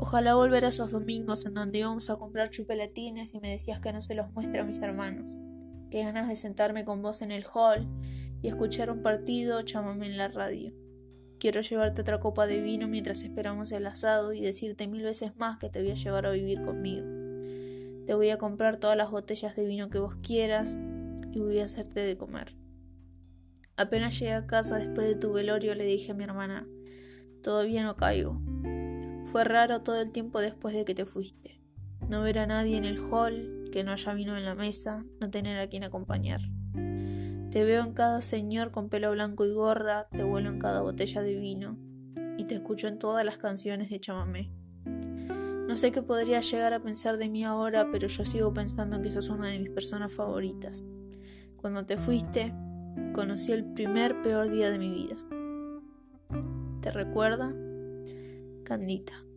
Ojalá volver a esos domingos en donde íbamos a comprar chupelatines y me decías que no se los muestre a mis hermanos. Qué ganas de sentarme con vos en el hall y escuchar un partido, chámame en la radio. Quiero llevarte otra copa de vino mientras esperamos el asado y decirte mil veces más que te voy a llevar a vivir conmigo. Te voy a comprar todas las botellas de vino que vos quieras y voy a hacerte de comer. Apenas llegué a casa después de tu velorio le dije a mi hermana, todavía no caigo, fue raro todo el tiempo después de que te fuiste. No ver a nadie en el hall, que no haya vino en la mesa, no tener a quien acompañar. Te veo en cada señor con pelo blanco y gorra, te vuelo en cada botella de vino y te escucho en todas las canciones de chamamé. No sé qué podría llegar a pensar de mí ahora, pero yo sigo pensando que sos una de mis personas favoritas. Cuando te fuiste, conocí el primer peor día de mi vida. ¿Te recuerda? Candita.